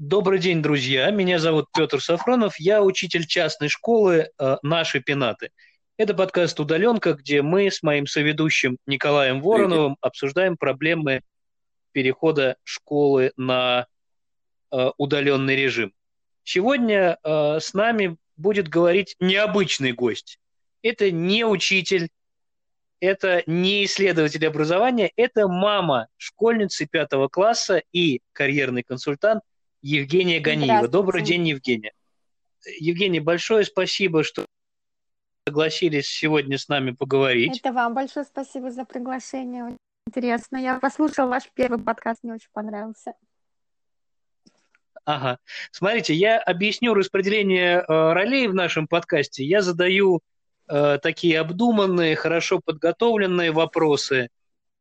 Добрый день, друзья. Меня зовут Петр Сафронов. Я учитель частной школы э, «Наши пенаты». Это подкаст «Удаленка», где мы с моим соведущим Николаем Вороновым обсуждаем проблемы перехода школы на э, удаленный режим. Сегодня э, с нами будет говорить необычный гость. Это не учитель, это не исследователь образования, это мама школьницы пятого класса и карьерный консультант Евгения Ганиева. Добрый день, Евгения. Евгения, большое спасибо, что согласились сегодня с нами поговорить. Это вам большое спасибо за приглашение. Интересно. Я послушала ваш первый подкаст, мне очень понравился. Ага. Смотрите, я объясню распределение э, ролей в нашем подкасте. Я задаю э, такие обдуманные, хорошо подготовленные вопросы,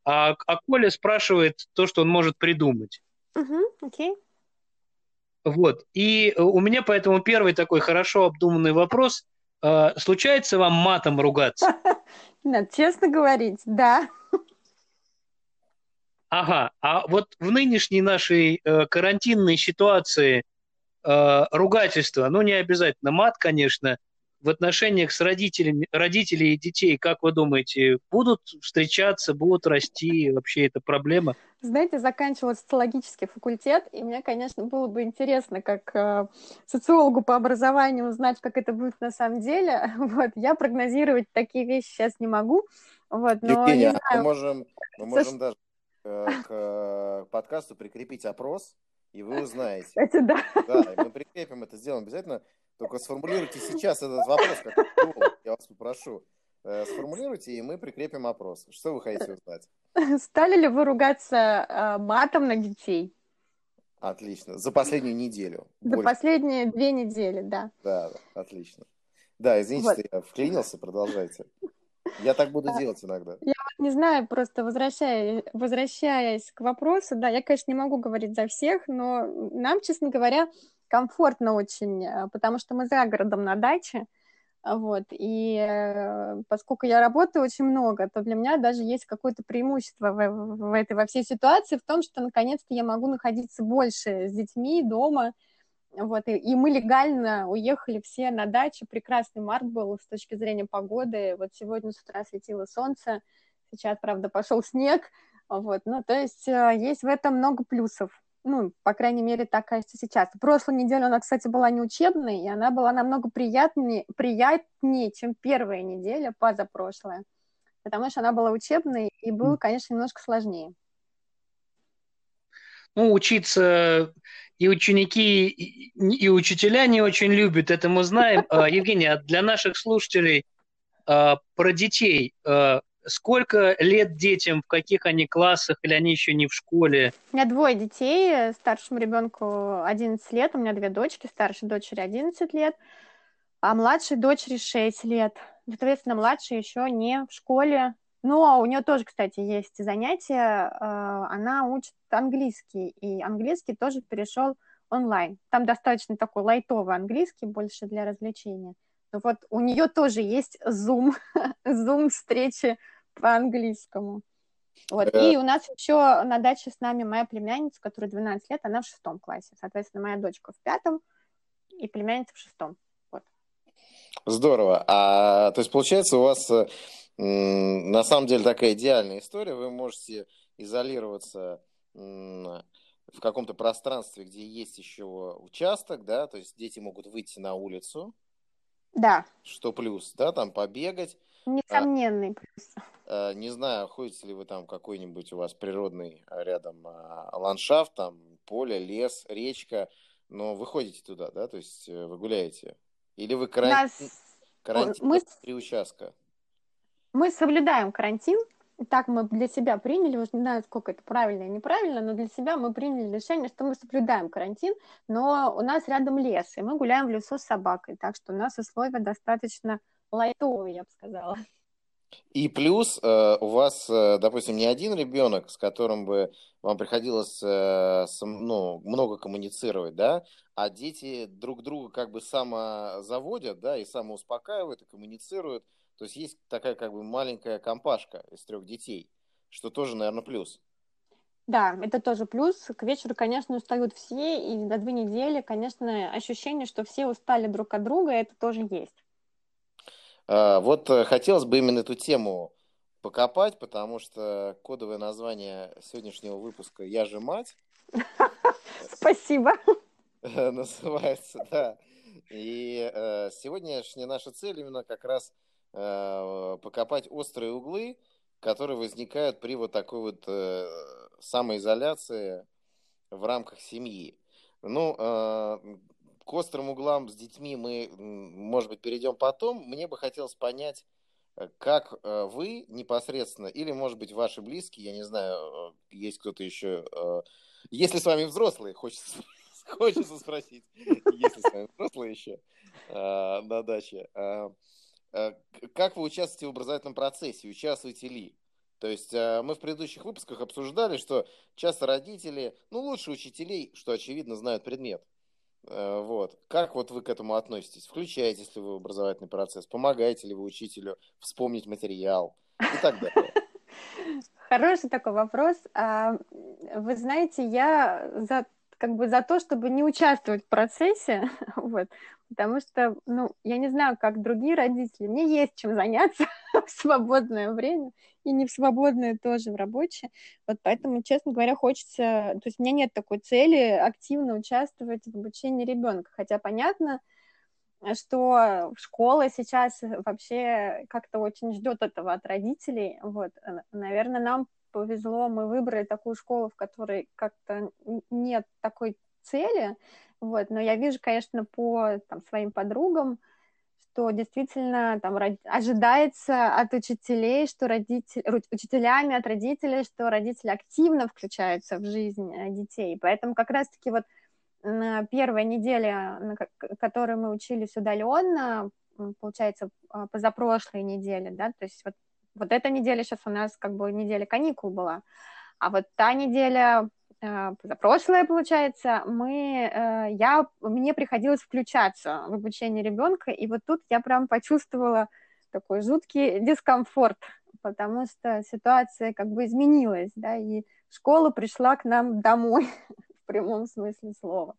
а, а Коля спрашивает то, что он может придумать. Угу, окей. Вот. И э, у меня поэтому первый такой хорошо обдуманный вопрос. Э, случается вам матом ругаться? Нет, честно говорить, да. Ага, а вот в нынешней нашей э, карантинной ситуации э, ругательство, ну не обязательно мат, конечно, в отношениях с родителями, родителей и детей, как вы думаете, будут встречаться, будут расти? Вообще это проблема? Знаете, заканчивала социологический факультет, и мне, конечно, было бы интересно, как э, социологу по образованию узнать, как это будет на самом деле. Вот, я прогнозировать такие вещи сейчас не могу. Вот, но Евгения, не знаю. мы можем, мы можем даже э, к э, подкасту прикрепить опрос, и вы узнаете. Кстати, да. Да, и мы прикрепим это, сделаем обязательно. Только сформулируйте сейчас этот вопрос, как я вас попрошу. Э, сформулируйте, и мы прикрепим опрос. Что вы хотите узнать? Стали ли вы ругаться э, матом на детей? Отлично. За последнюю неделю. За Боль... последние две недели, да. Да, отлично. Да, извините, вот. что я вклинился, продолжайте. Я так буду делать иногда. Я вот не знаю, просто возвращаясь, возвращаясь к вопросу, да, я, конечно, не могу говорить за всех, но нам, честно говоря, комфортно очень, э, потому что мы за городом на даче, вот, и э, поскольку я работаю очень много, то для меня даже есть какое-то преимущество в, в этой, во всей ситуации в том, что наконец-то я могу находиться больше с детьми дома, вот, и, и мы легально уехали все на дачу, прекрасный март был с точки зрения погоды, вот сегодня с утра светило солнце, сейчас, правда, пошел снег, вот, ну, то есть э, есть в этом много плюсов ну, по крайней мере, так кажется сейчас. Прошлую неделю она, кстати, была не учебной, и она была намного приятнее, приятнее, чем первая неделя позапрошлая, потому что она была учебной, и было, конечно, немножко сложнее. Ну, учиться и ученики, и, и учителя не очень любят, это мы знаем. А, Евгения, а для наших слушателей а, про детей Сколько лет детям, в каких они классах, или они еще не в школе? У меня двое детей, старшему ребенку 11 лет, у меня две дочки, старшей дочери 11 лет, а младшей дочери 6 лет. Соответственно, младшая еще не в школе, но у нее тоже, кстати, есть занятия. Э, она учит английский, и английский тоже перешел онлайн. Там достаточно такой лайтовый английский, больше для развлечения. Вот у нее тоже есть Zoom, Zoom встречи по-английскому. Вот. И у нас еще на даче с нами моя племянница, которая 12 лет, она в шестом классе. Соответственно, моя дочка в пятом и племянница в шестом. Вот. Здорово. А, то есть, получается, у вас на самом деле такая идеальная история. Вы можете изолироваться в каком-то пространстве, где есть еще участок, да, то есть дети могут выйти на улицу. Да. Что плюс, да, там побегать. Несомненный плюс. А, не знаю, ходите ли вы там какой-нибудь у вас природный а, рядом а, ландшафт, там поле, лес, речка, но вы ходите туда, да, то есть э, вы гуляете? Или вы карантин, Нас... карантин мы... три участка? Мы соблюдаем карантин, так мы для себя приняли, уже не знаю, сколько это правильно или неправильно, но для себя мы приняли решение, что мы соблюдаем карантин, но у нас рядом лес, и мы гуляем в лесу с собакой, так что у нас условия достаточно лайтовые, я бы сказала. И плюс э, у вас, э, допустим, не один ребенок, с которым бы вам приходилось э, ну, много коммуницировать, да, а дети друг друга как бы самозаводят, да, и самоуспокаивают, и коммуницируют. То есть есть такая как бы маленькая компашка из трех детей, что тоже, наверное, плюс. Да, это тоже плюс. К вечеру, конечно, устают все, и до две недели, конечно, ощущение, что все устали друг от друга, это тоже есть. А, вот э, хотелось бы именно эту тему покопать, потому что кодовое название сегодняшнего выпуска «Я же мать». Спасибо. Называется, да. И э, сегодняшняя наша цель именно как раз покопать острые углы, которые возникают при вот такой вот э, самоизоляции в рамках семьи. Ну, э, к острым углам с детьми мы, может быть, перейдем потом. Мне бы хотелось понять, э, как э, вы непосредственно, или, может быть, ваши близкие, я не знаю, э, есть кто-то еще, если с вами взрослые, хочется, хочется спросить, если с вами взрослые еще на даче, как вы участвуете в образовательном процессе, участвуете ли? То есть э, мы в предыдущих выпусках обсуждали, что часто родители, ну, лучше учителей, что очевидно, знают предмет. Э, вот. Как вот вы к этому относитесь? Включаетесь ли вы в образовательный процесс? Помогаете ли вы учителю вспомнить материал? И так далее. Хороший такой вопрос. А, вы знаете, я за как бы за то, чтобы не участвовать в процессе, вот, потому что, ну, я не знаю, как другие родители, мне есть чем заняться в свободное время, и не в свободное тоже, в рабочее, вот поэтому, честно говоря, хочется, то есть у меня нет такой цели активно участвовать в обучении ребенка, хотя понятно, что школа сейчас вообще как-то очень ждет этого от родителей, вот, наверное, нам повезло, мы выбрали такую школу, в которой как-то нет такой цели, вот, но я вижу, конечно, по там, своим подругам, что действительно там ожидается от учителей, что родители, учителями от родителей, что родители активно включаются в жизнь э, детей. Поэтому как раз-таки вот на первой неделе, на которой мы учились удаленно, получается, а, позапрошлой неделе, да, то есть вот вот эта неделя сейчас у нас как бы неделя каникул была, а вот та неделя, э, прошлая, получается, мы, э, я, мне приходилось включаться в обучение ребенка, и вот тут я прям почувствовала такой жуткий дискомфорт, потому что ситуация как бы изменилась, да, и школа пришла к нам домой в прямом смысле слова.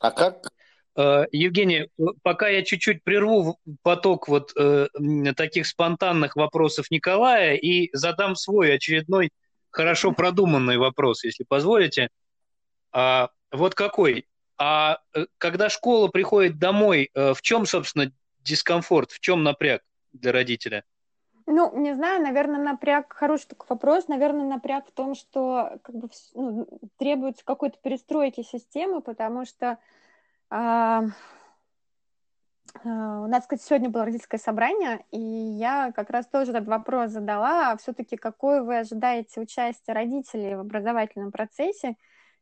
А как Евгений, пока я чуть-чуть прерву поток вот э, таких спонтанных вопросов Николая и задам свой очередной хорошо продуманный вопрос, если позволите. А, вот какой? А э, когда школа приходит домой, э, в чем, собственно, дискомфорт, в чем напряг для родителя? Ну, не знаю, наверное, напряг, хороший такой вопрос, наверное, напряг в том, что как бы ну, требуется какой-то перестройки системы, потому что а, у нас, кстати, сегодня было родительское собрание, и я как раз тоже этот вопрос задала, а все-таки какое вы ожидаете участие родителей в образовательном процессе,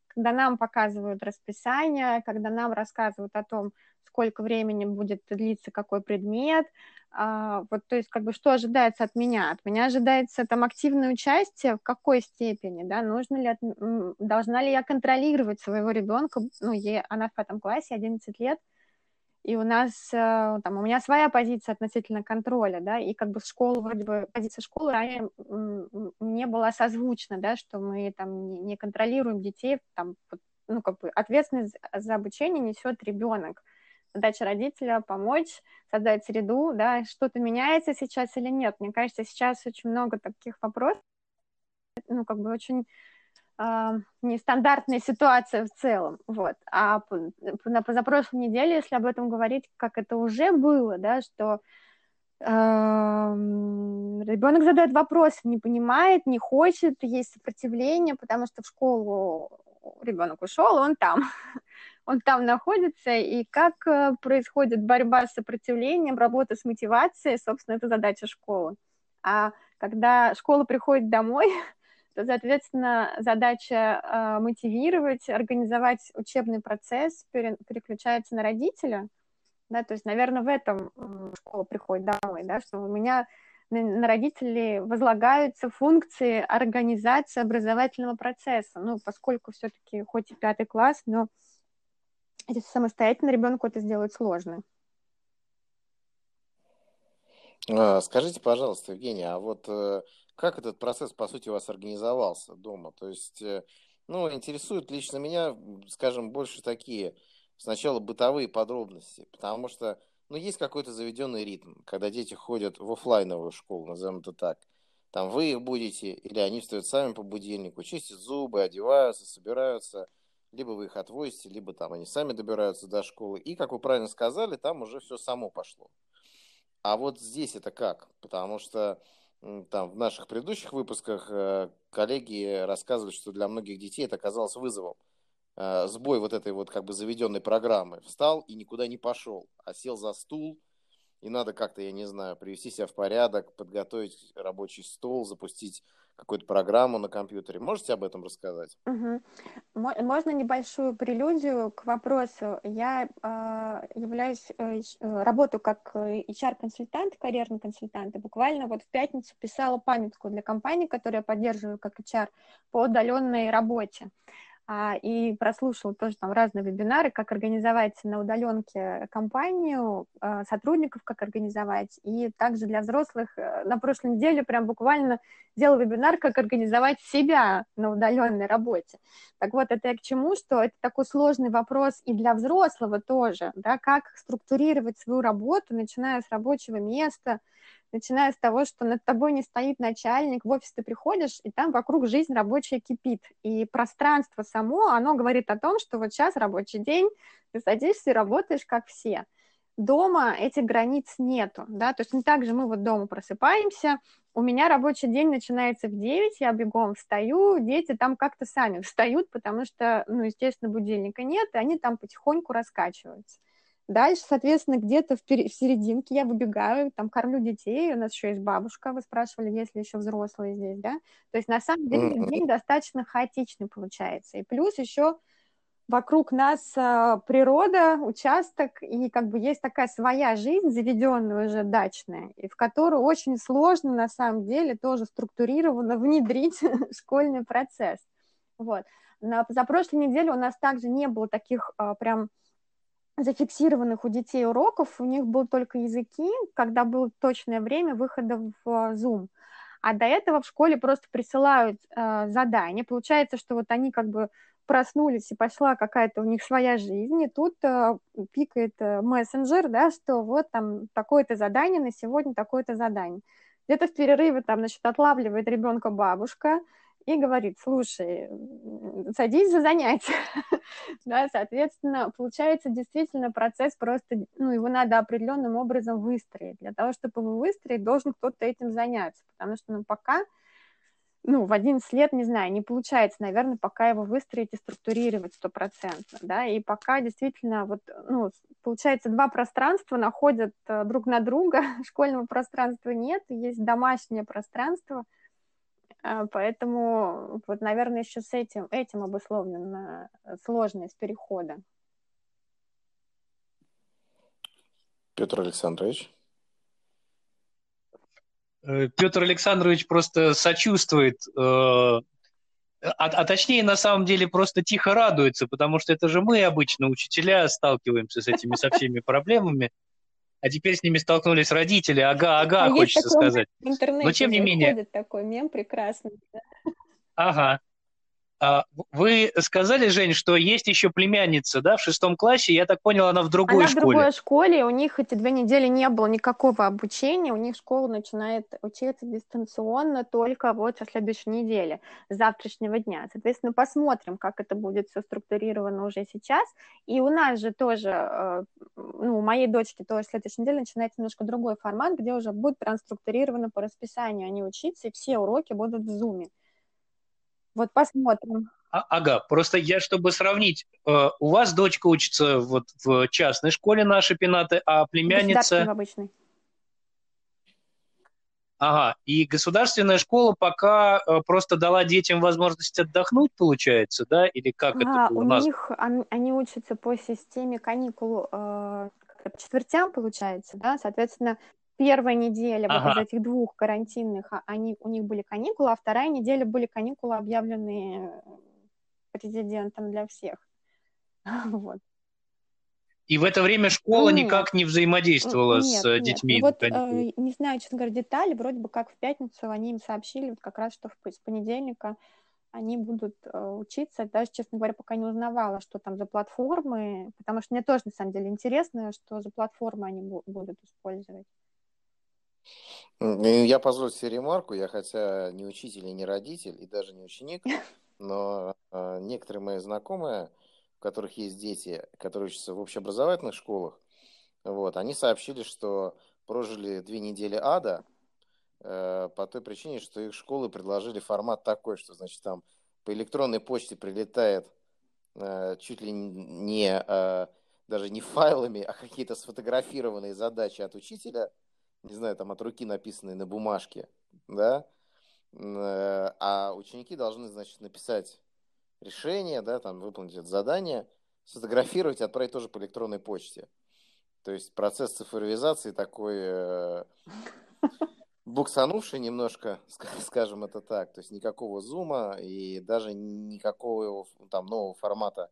когда нам показывают расписание, когда нам рассказывают о том, сколько времени будет длиться какой предмет, а, вот, то есть, как бы, что ожидается от меня? От меня ожидается там активное участие, в какой степени, да, нужно ли, от, должна ли я контролировать своего ребенка, ну, ей, она в пятом классе, 11 лет, и у нас, э, там, у меня своя позиция относительно контроля, да, и как бы школа, вроде бы, позиция школы ранее мне была созвучна, да, что мы там не, контролируем детей, там, ну, как бы ответственность за обучение несет ребенок, задача родителя помочь, создать среду, да, что-то меняется сейчас или нет. Мне кажется, сейчас очень много таких вопросов, ну, как бы очень э, нестандартная ситуация в целом, вот. А на позапрошлой неделе, если об этом говорить, как это уже было, да, что ребенок задает вопрос, не понимает, не хочет, есть сопротивление, потому что в школу ребенок ушел, он там он там находится, и как э, происходит борьба с сопротивлением, работа с мотивацией, собственно, это задача школы. А когда школа приходит домой, то, соответственно, задача э, мотивировать, организовать учебный процесс пере, переключается на родителя, да, то есть, наверное, в этом школа приходит домой, да, что у меня на родителей возлагаются функции организации образовательного процесса, ну, поскольку все-таки хоть и пятый класс, но самостоятельно ребенку это сделать сложно. А, скажите, пожалуйста, Евгения, а вот э, как этот процесс, по сути, у вас организовался дома? То есть, э, ну, интересуют лично меня, скажем, больше такие сначала бытовые подробности, потому что, ну, есть какой-то заведенный ритм, когда дети ходят в офлайновую школу, назовем это так. Там вы их будете, или они встают сами по будильнику, чистят зубы, одеваются, собираются, либо вы их отвозите, либо там они сами добираются до школы. И, как вы правильно сказали, там уже все само пошло. А вот здесь это как? Потому что там в наших предыдущих выпусках э, коллеги рассказывали, что для многих детей это оказалось вызовом. Э, сбой вот этой вот как бы заведенной программы. Встал и никуда не пошел, а сел за стул, и надо как-то, я не знаю, привести себя в порядок, подготовить рабочий стол, запустить какую-то программу на компьютере. Можете об этом рассказать? Угу. Можно небольшую прелюдию к вопросу? Я э, являюсь, э, э работаю как HR-консультант, карьерный консультант, и буквально вот в пятницу писала памятку для компании, которую я поддерживаю как HR, по удаленной работе. А, и прослушал тоже там разные вебинары, как организовать на удаленке компанию, а, сотрудников как организовать, и также для взрослых э, на прошлой неделе прям буквально делал вебинар, как организовать себя на удаленной работе. Так вот, это я к чему, что это такой сложный вопрос и для взрослого тоже, да, как структурировать свою работу, начиная с рабочего места, начиная с того, что над тобой не стоит начальник, в офис ты приходишь, и там вокруг жизнь рабочая кипит. И пространство само, оно говорит о том, что вот сейчас рабочий день, ты садишься и работаешь, как все. Дома этих границ нету, да, то есть не так же мы вот дома просыпаемся, у меня рабочий день начинается в 9, я бегом встаю, дети там как-то сами встают, потому что, ну, естественно, будильника нет, и они там потихоньку раскачиваются. Дальше, соответственно, где-то в, в серединке я выбегаю, там кормлю детей, у нас еще есть бабушка, вы спрашивали, есть ли еще взрослые здесь, да? То есть на самом деле день достаточно хаотичный получается. И плюс еще вокруг нас а, природа, участок, и как бы есть такая своя жизнь, заведенная уже дачная, и в которую очень сложно на самом деле тоже структурированно внедрить школьный процесс. Вот. На, за прошлой неделе у нас также не было таких а, прям зафиксированных у детей уроков, у них был только языки, когда было точное время выхода в Zoom. А до этого в школе просто присылают э, задания. Получается, что вот они как бы проснулись, и пошла какая-то у них своя жизнь, и тут э, пикает э, мессенджер, да, что вот там такое-то задание на сегодня, такое-то задание. Где-то в перерыве там, значит, отлавливает ребенка бабушка, и говорит, слушай, садись за занятия. да, соответственно, получается действительно процесс просто, ну, его надо определенным образом выстроить. Для того, чтобы его выстроить, должен кто-то этим заняться, потому что, ну, пока ну, в 11 лет, не знаю, не получается, наверное, пока его выстроить и структурировать стопроцентно, да, и пока действительно вот, ну, получается, два пространства находят э, друг на друга, школьного пространства нет, есть домашнее пространство – поэтому, вот, наверное, еще с этим, этим обусловлена сложность перехода. Петр Александрович? Э, Петр Александрович просто сочувствует, э, а, а точнее, на самом деле, просто тихо радуется, потому что это же мы обычно, учителя, сталкиваемся с этими со всеми проблемами а теперь с ними столкнулись родители. Ага, ага, а хочется сказать. В интернете Но тем не менее. такой мем прекрасный. Ага. А, вы сказали, Жень, что есть еще племянница, да, в шестом классе. Я так понял, она в другой она школе. Она в другой школе. У них эти две недели не было никакого обучения. У них школа начинает учиться дистанционно только вот со следующей недели, с завтрашнего дня. Соответственно, посмотрим, как это будет все структурировано уже сейчас. И у нас же тоже, э, ну, у моей дочки тоже следующей неделе начинается немножко другой формат, где уже будет транструктурировано по расписанию они учиться, и все уроки будут в Zoom. Вот посмотрим. А, ага, просто я, чтобы сравнить, э, у вас дочка учится вот в частной школе нашей пенаты, а племянница... В обычной. Ага, и государственная школа пока э, просто дала детям возможность отдохнуть, получается, да? Или как а, это у, у нас? них они, они учатся по системе каникул э, по четвертям, получается, да? Соответственно, первая неделя ага. вот из этих двух карантинных, а, они, у них были каникулы, а вторая неделя были каникулы, объявленные президентом для всех. Вот. И в это время школа нет. никак не взаимодействовала нет, с нет. детьми. Ну, вот, э, не знаю, честно говоря, детали. Вроде бы как в пятницу они им сообщили, вот как раз, что с понедельника они будут э, учиться. Даже, честно говоря, пока не узнавала, что там за платформы, потому что мне тоже, на самом деле, интересно, что за платформы они бу- будут использовать. Я позволю себе ремарку, я хотя не учитель и не родитель, и даже не ученик, но э, некоторые мои знакомые, у которых есть дети, которые учатся в общеобразовательных школах, вот, они сообщили, что прожили две недели ада э, по той причине, что их школы предложили формат такой, что, значит, там по электронной почте прилетает э, чуть ли не э, даже не файлами, а какие-то сфотографированные задачи от учителя, не знаю, там от руки написанные на бумажке, да, э, а ученики должны, значит, написать решение, да, там выполнить это задание, сфотографировать и отправить тоже по электронной почте. То есть процесс цифровизации такой э, буксанувший немножко, скажем это так. То есть никакого зума и даже никакого там нового формата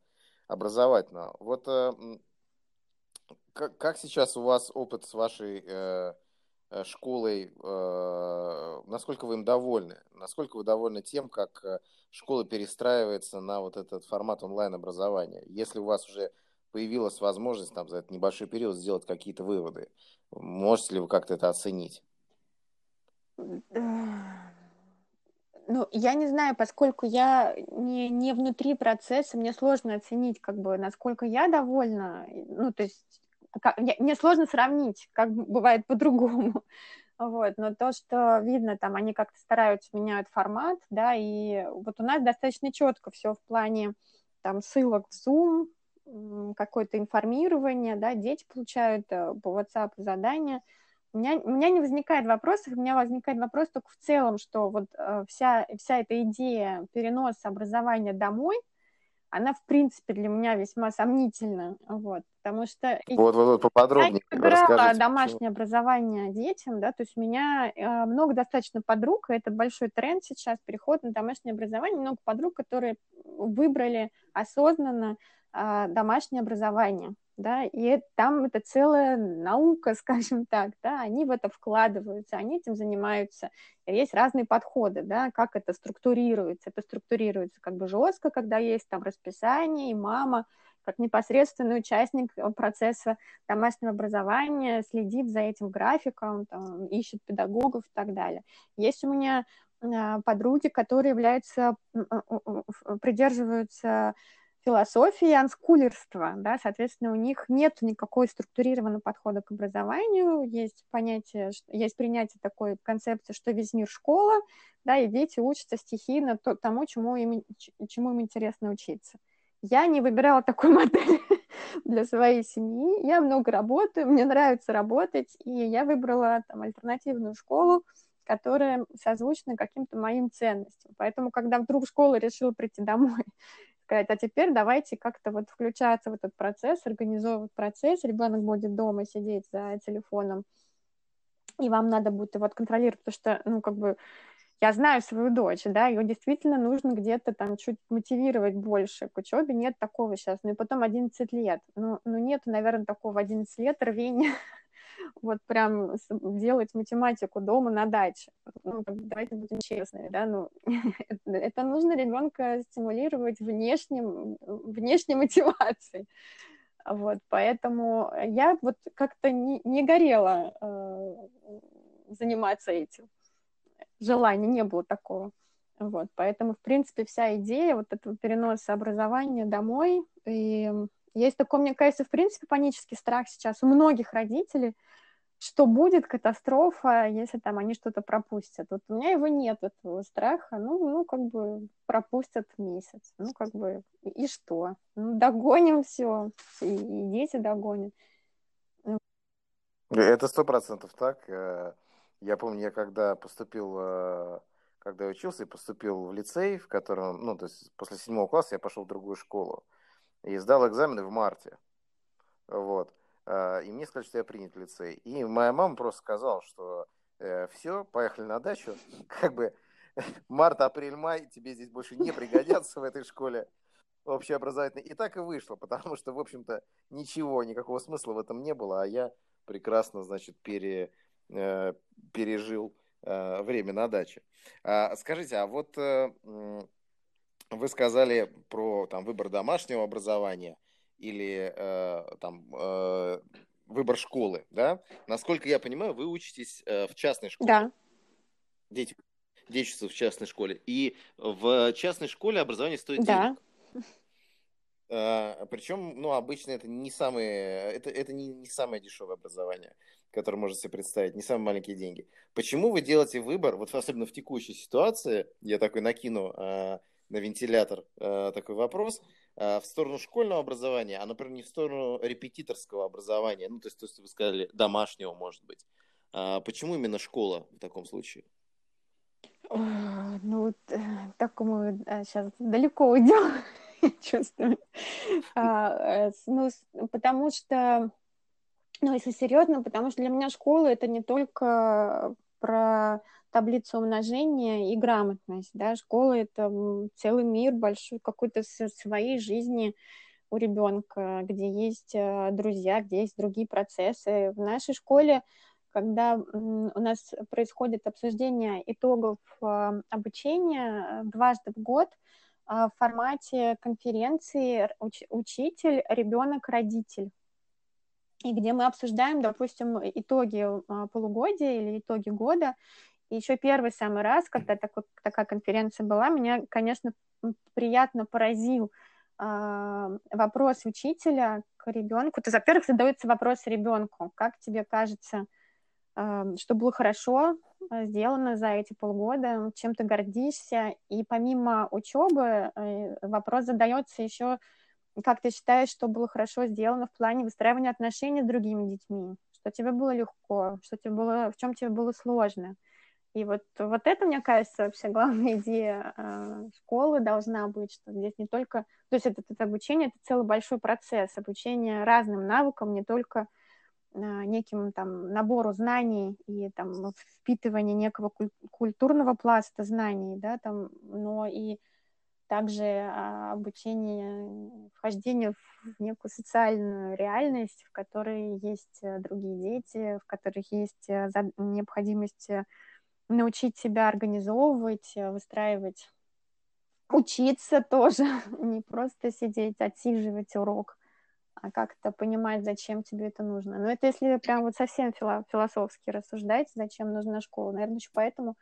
образовательного. Вот э, как, как сейчас у вас опыт с вашей э, школой, э, насколько вы им довольны? Насколько вы довольны тем, как э, школа перестраивается на вот этот формат онлайн-образования? Если у вас уже появилась возможность там, за этот небольшой период сделать какие-то выводы, можете ли вы как-то это оценить? Ну, я не знаю, поскольку я не, не внутри процесса, мне сложно оценить, как бы, насколько я довольна. Ну, то есть как, мне сложно сравнить, как бывает по-другому. Вот, но то, что видно, там они как-то стараются меняют формат, да, и вот у нас достаточно четко все в плане там ссылок в Zoom, какое-то информирование, да, дети получают э, по WhatsApp задания. У меня, у меня не возникает вопросов, у меня возникает вопрос только в целом, что вот э, вся, вся эта идея переноса образования домой – она, в принципе, для меня весьма сомнительна, вот, потому что... Вот, вот, вот, поподробнее Я выбирала домашнее почему. образование детям, да, то есть у меня э, много достаточно подруг, и это большой тренд сейчас, переход на домашнее образование, много подруг, которые выбрали осознанно э, домашнее образование, да, и там это целая наука, скажем так, да, они в это вкладываются, они этим занимаются, есть разные подходы, да, как это структурируется, это структурируется как бы жестко, когда есть там расписание, и мама, как непосредственный участник процесса домашнего образования, следит за этим графиком, там, ищет педагогов и так далее. Есть у меня а, подруги, которые являются, придерживаются философии анскулерства, да, соответственно, у них нет никакой структурированного подхода к образованию, есть понятие, есть принятие такой концепции, что весь мир школа, да, и дети учатся стихийно тому, чему им, чему им интересно учиться. Я не выбирала такую модель для своей семьи, я много работаю, мне нравится работать, и я выбрала там альтернативную школу, которая созвучна каким-то моим ценностям. Поэтому, когда вдруг школа решила прийти домой сказать, а теперь давайте как-то вот включаться в этот процесс, организовывать процесс, ребенок будет дома сидеть за телефоном, и вам надо будет его контролировать, потому что, ну, как бы, я знаю свою дочь, да, ее действительно нужно где-то там чуть мотивировать больше. К учебе, нет такого сейчас, ну и потом 11 лет, ну, ну нет, наверное, такого 11 лет рвения вот прям делать математику дома на даче. Ну, давайте будем честными, да, ну, это нужно ребенка стимулировать внешним, внешней мотивацией. Вот, поэтому я вот как-то не, не горела э, заниматься этим. Желания не было такого. Вот, поэтому, в принципе, вся идея вот этого переноса образования домой и есть такой, мне кажется, в принципе, панический страх сейчас у многих родителей, что будет катастрофа, если там они что-то пропустят. Вот у меня его нет, этого страха. Ну, ну, как бы пропустят месяц. Ну, как бы, и что? Ну, догоним все, и, и дети догонят. Это сто процентов так. Э, я помню, я когда поступил, э, когда я учился и поступил в лицей, в котором, ну, то есть после седьмого класса я пошел в другую школу и сдал экзамены в марте. Вот. А, и мне сказали, что я принят в лицей. И моя мама просто сказала, что э, все, поехали на дачу. Как бы март, апрель, май тебе здесь больше не пригодятся в этой школе. общеобразовательный. И так и вышло, потому что, в общем-то, ничего, никакого смысла в этом не было, а я прекрасно, значит, пере, э, пережил э, время на даче. А, скажите, а вот вы сказали про там, выбор домашнего образования или э, там э, выбор школы, да? Насколько я понимаю, вы учитесь э, в частной школе. Да. Дети, дети в частной школе. И в частной школе образование стоит да. денег. А, причем, ну, обычно это не самое, это, это не, не самое дешевое образование, которое можно себе представить, не самые маленькие деньги. Почему вы делаете выбор, вот особенно в текущей ситуации, я такой накину а, на вентилятор а, такой вопрос, а, в сторону школьного образования, а, например, не в сторону репетиторского образования, ну, то есть, то, что вы сказали, домашнего, может быть. А, почему именно школа в таком случае? Ну, вот э, так мы сейчас далеко уйдем, чувствую. А, э, ну, потому что, ну, если серьезно, потому что для меня школа это не только про таблицу умножения и грамотность, да, школа это целый мир большой, какой-то своей жизни у ребенка, где есть э, друзья, где есть другие процессы. В нашей школе когда у нас происходит обсуждение итогов а, обучения дважды в год в формате конференции учитель, ребенок, родитель. И где мы обсуждаем, допустим, итоги а, полугодия или итоги года. И еще первый самый раз, когда такой, такая конференция была, меня, конечно, приятно поразил вопрос учителя к ребенку. То есть, во-первых, задается вопрос ребенку, как тебе кажется, что было хорошо э, сделано за эти полгода, чем ты гордишься. И помимо учебы э, вопрос задается еще, как ты считаешь, что было хорошо сделано в плане выстраивания отношений с другими детьми, что тебе было легко, что тебе было, в чем тебе было сложно. И вот, вот это, мне кажется, вообще главная идея э, школы должна быть, что здесь не только... То есть это, это обучение, это целый большой процесс, обучение разным навыкам, не только неким там набору знаний и там впитывание некого культурного пласта знаний, да, там, но и также а, обучение, вхождение в некую социальную реальность, в которой есть э, другие дети, в которых есть э, необходимость э, научить себя организовывать, выстраивать, учиться тоже, не просто сидеть, отсиживать урок, а как-то понимать, зачем тебе это нужно. Но это если прям вот совсем философски рассуждать, зачем нужна школа. Наверное, еще поэтому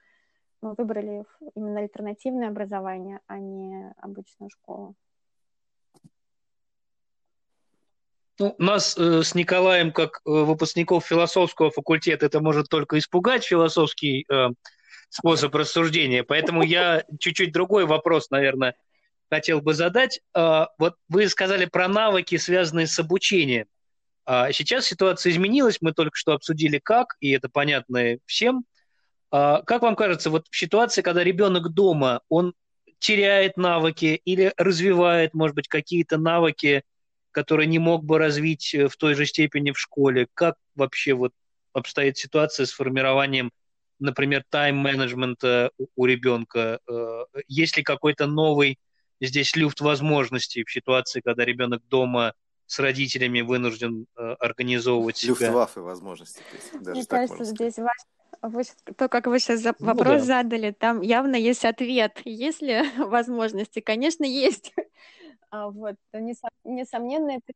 мы выбрали именно альтернативное образование, а не обычную школу. Ну, нас э, с Николаем, как э, выпускников философского факультета, это может только испугать философский э, способ рассуждения. Поэтому я чуть-чуть другой вопрос, наверное, хотел бы задать. А, вот вы сказали про навыки, связанные с обучением. А, сейчас ситуация изменилась, мы только что обсудили как, и это понятно всем. А, как вам кажется, вот в ситуации, когда ребенок дома, он теряет навыки или развивает, может быть, какие-то навыки, которые не мог бы развить э, в той же степени в школе? Как вообще вот обстоит ситуация с формированием, например, тайм-менеджмента у ребенка? Э, есть ли какой-то новый здесь люфт возможностей в ситуации, когда ребенок дома с родителями вынужден э, организовывать себя. Люфтваффе возможности. Даже Мне кажется, здесь важно, вы, то, как вы сейчас за, ну, вопрос да. задали, там явно есть ответ. Есть ли возможности? Конечно, есть. А, вот, несомненно, это...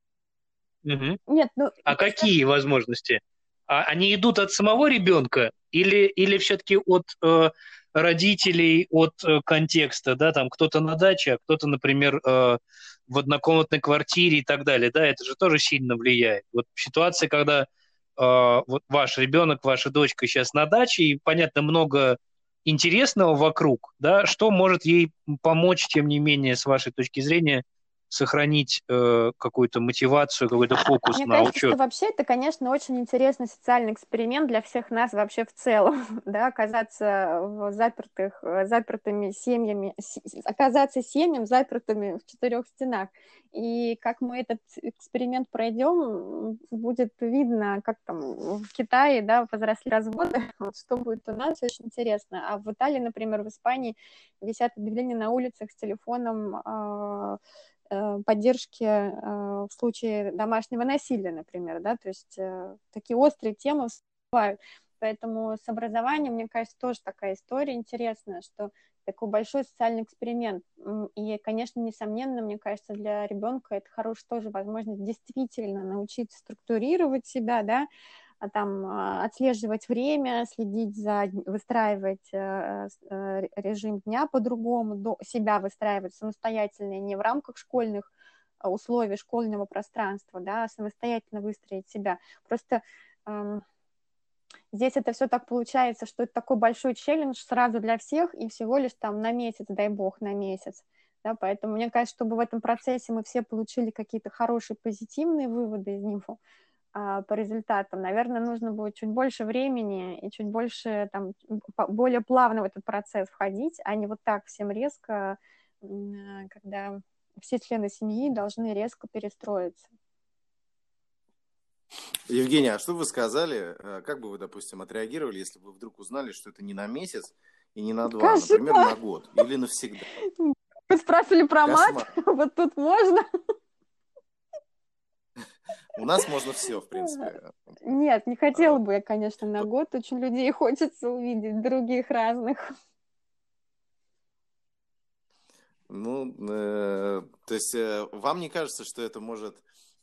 Угу. Нет, ну... А какие возможности? А они идут от самого ребенка или, или все-таки от э, родителей от э, контекста, да, там кто-то на даче, а кто-то, например, э, в однокомнатной квартире и так далее, да, это же тоже сильно влияет. Вот ситуация, когда вот ваш ребенок, ваша дочка сейчас на даче, и, понятно, много интересного вокруг, да, что может ей помочь, тем не менее, с вашей точки зрения, сохранить э, какую-то мотивацию, какой-то фокус Мне на кажется, учет. Что вообще это, конечно, очень интересный социальный эксперимент для всех нас вообще в целом, да, оказаться в запертых, запертыми семьями, оказаться семьям запертыми в четырех стенах. И как мы этот эксперимент пройдем, будет видно, как там в Китае, да, возросли разводы, вот что будет у нас, очень интересно. А в Италии, например, в Испании висят объявления на улицах с телефоном э, э, поддержки э, в случае домашнего насилия, например, да, то есть э, такие острые темы всплывают. Поэтому с образованием, мне кажется, тоже такая история интересная, что такой большой социальный эксперимент. И, конечно, несомненно, мне кажется, для ребенка это хорошая тоже возможность действительно научиться структурировать себя, да, там а, отслеживать время, следить за, выстраивать э, э, режим дня по-другому, себя выстраивать самостоятельно, не в рамках школьных а, условий, школьного пространства, да, а самостоятельно выстроить себя. Просто эм, Здесь это все так получается, что это такой большой челлендж сразу для всех и всего лишь там на месяц, дай бог, на месяц. Да, поэтому мне кажется, чтобы в этом процессе мы все получили какие-то хорошие позитивные выводы из него а, по результатам, наверное, нужно будет чуть больше времени и чуть больше, там, более плавно в этот процесс входить, а не вот так всем резко, когда все члены семьи должны резко перестроиться. Евгения, а что вы сказали, э, как бы вы, допустим, отреагировали, если бы вдруг узнали, что это не на месяц и не на два, Кошмар. например, на год или навсегда? Вы спрашивали про мат, вот тут можно. У нас можно все, в принципе. Нет, не хотела бы я, конечно, на год. Очень людей хочется увидеть, других разных. Ну, э, то есть э, вам не кажется, что это может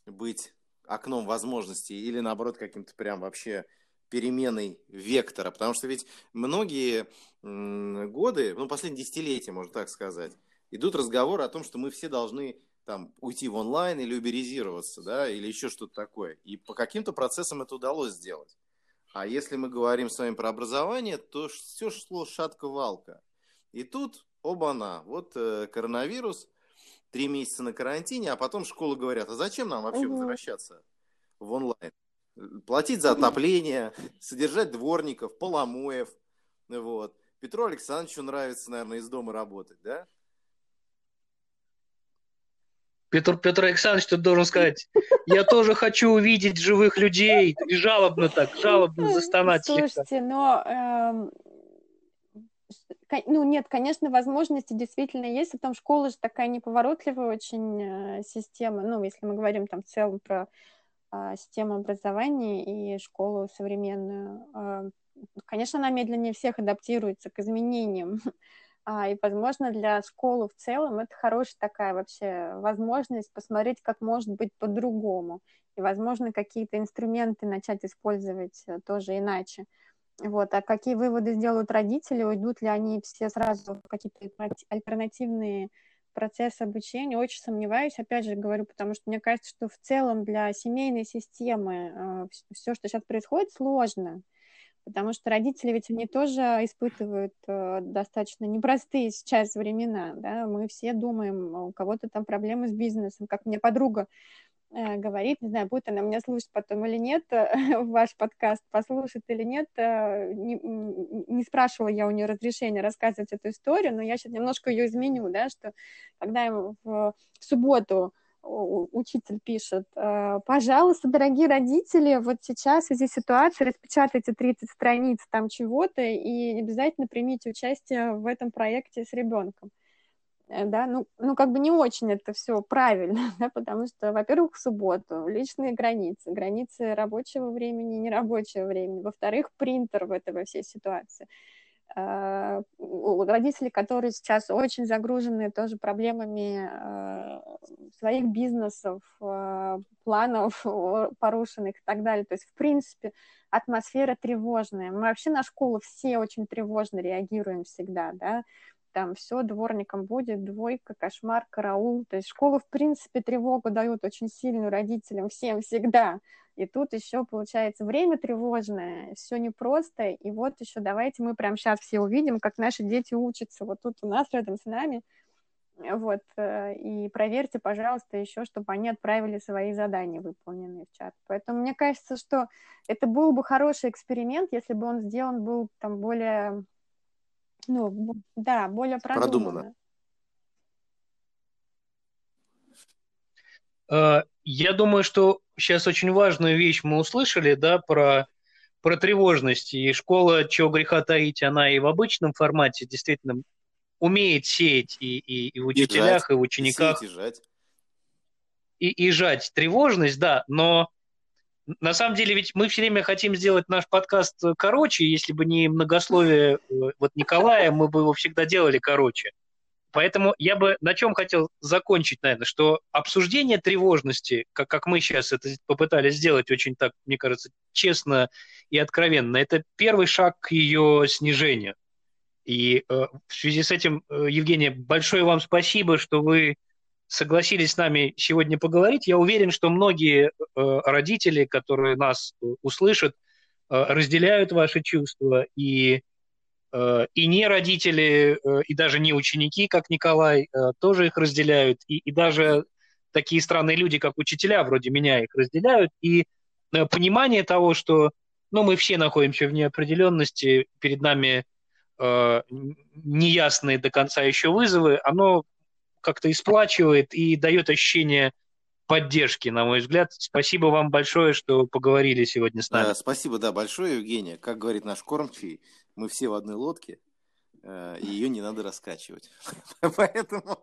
быть окном возможностей или наоборот каким-то прям вообще переменой вектора, потому что ведь многие годы, ну, последние десятилетия, можно так сказать, идут разговоры о том, что мы все должны там уйти в онлайн или уберизироваться, да, или еще что-то такое. И по каким-то процессам это удалось сделать. А если мы говорим с вами про образование, то все шло шатко-валко. И тут оба-на, вот э, коронавирус, три месяца на карантине, а потом школы говорят, а зачем нам вообще угу. возвращаться в онлайн? Платить за отопление, содержать дворников, поломоев, вот. Петру Александровичу нравится, наверное, из дома работать, да? Петр, Петр Александрович тут должен сказать, я тоже хочу увидеть живых людей, и жалобно так, жалобно застонать. Слушайте, но эм, ну, нет, конечно, возможности действительно есть, а там школа же такая неповоротливая очень э, система, ну, если мы говорим там в целом про э, систему образования и школу современную. Э, конечно, она медленнее всех адаптируется к изменениям, а, и, возможно, для школы в целом это хорошая такая вообще возможность посмотреть, как может быть по-другому, и, возможно, какие-то инструменты начать использовать э, тоже иначе. Вот. А какие выводы сделают родители, уйдут ли они все сразу в какие-то альтернативные процессы обучения, очень сомневаюсь, опять же говорю, потому что мне кажется, что в целом для семейной системы э, все, что сейчас происходит, сложно, потому что родители ведь они тоже испытывают э, достаточно непростые сейчас времена, да, мы все думаем, у кого-то там проблемы с бизнесом, как мне подруга Э, говорит, не знаю, будет она меня слушать потом или нет, ваш подкаст послушает или нет, э, не, не спрашивала я у нее разрешения рассказывать эту историю, но я сейчас немножко ее изменю, да, что когда в субботу учитель пишет, «Э, пожалуйста, дорогие родители, вот сейчас в связи с ситуацией распечатайте 30 страниц там чего-то и обязательно примите участие в этом проекте с ребенком. Э, да, ну, ну, как бы не очень это все правильно, да, потому что, во-первых, в субботу личные границы, границы рабочего времени и нерабочего времени, во-вторых, принтер в этой во всей ситуации. У родителей, которые сейчас очень загружены тоже проблемами uh, своих бизнесов, uh, планов порушенных и так далее. То есть, в принципе, атмосфера тревожная. Мы вообще на школу все очень тревожно реагируем всегда, да, там все дворником будет, двойка, кошмар, караул. То есть школа, в принципе, тревогу дают очень сильную родителям, всем всегда. И тут еще получается время тревожное, все непросто. И вот еще давайте мы прямо сейчас все увидим, как наши дети учатся. Вот тут у нас рядом с нами. Вот, э, и проверьте, пожалуйста, еще, чтобы они отправили свои задания выполненные в чат. Поэтому мне кажется, что это был бы хороший эксперимент, если бы он сделан был там более ну, да, более продуманно. продуманно. Э, я думаю, что сейчас очень важную вещь мы услышали, да, про, про тревожность. И школа, чего греха таить, она и в обычном формате действительно умеет сеять и, и, и в учителях, жать, и в учениках. И, сеять, и, жать. и, и жать тревожность, да, но на самом деле ведь мы все время хотим сделать наш подкаст короче, если бы не многословие э, вот Николая, мы бы его всегда делали короче. Поэтому я бы на чем хотел закончить, наверное, что обсуждение тревожности, как, как мы сейчас это попытались сделать очень так, мне кажется, честно и откровенно, это первый шаг к ее снижению. И э, в связи с этим, э, Евгения, большое вам спасибо, что вы согласились с нами сегодня поговорить. Я уверен, что многие э, родители, которые нас э, услышат, э, разделяют ваши чувства. И и не родители, и даже не ученики, как Николай, тоже их разделяют, и, и даже такие странные люди, как учителя, вроде меня, их разделяют, и понимание того, что ну, мы все находимся в неопределенности, перед нами неясные до конца еще вызовы, оно как-то исплачивает и дает ощущение поддержки, на мой взгляд. Спасибо вам большое, что поговорили сегодня с нами. Спасибо, да, большое, Евгения. Как говорит наш кормчий, мы все в одной лодке, э, и ее не надо раскачивать. поэтому,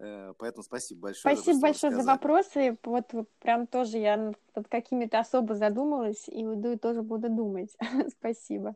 э, поэтому спасибо большое. Спасибо большое за вопросы. Вот прям тоже я над какими-то особо задумалась, и уйду и тоже буду думать. спасибо.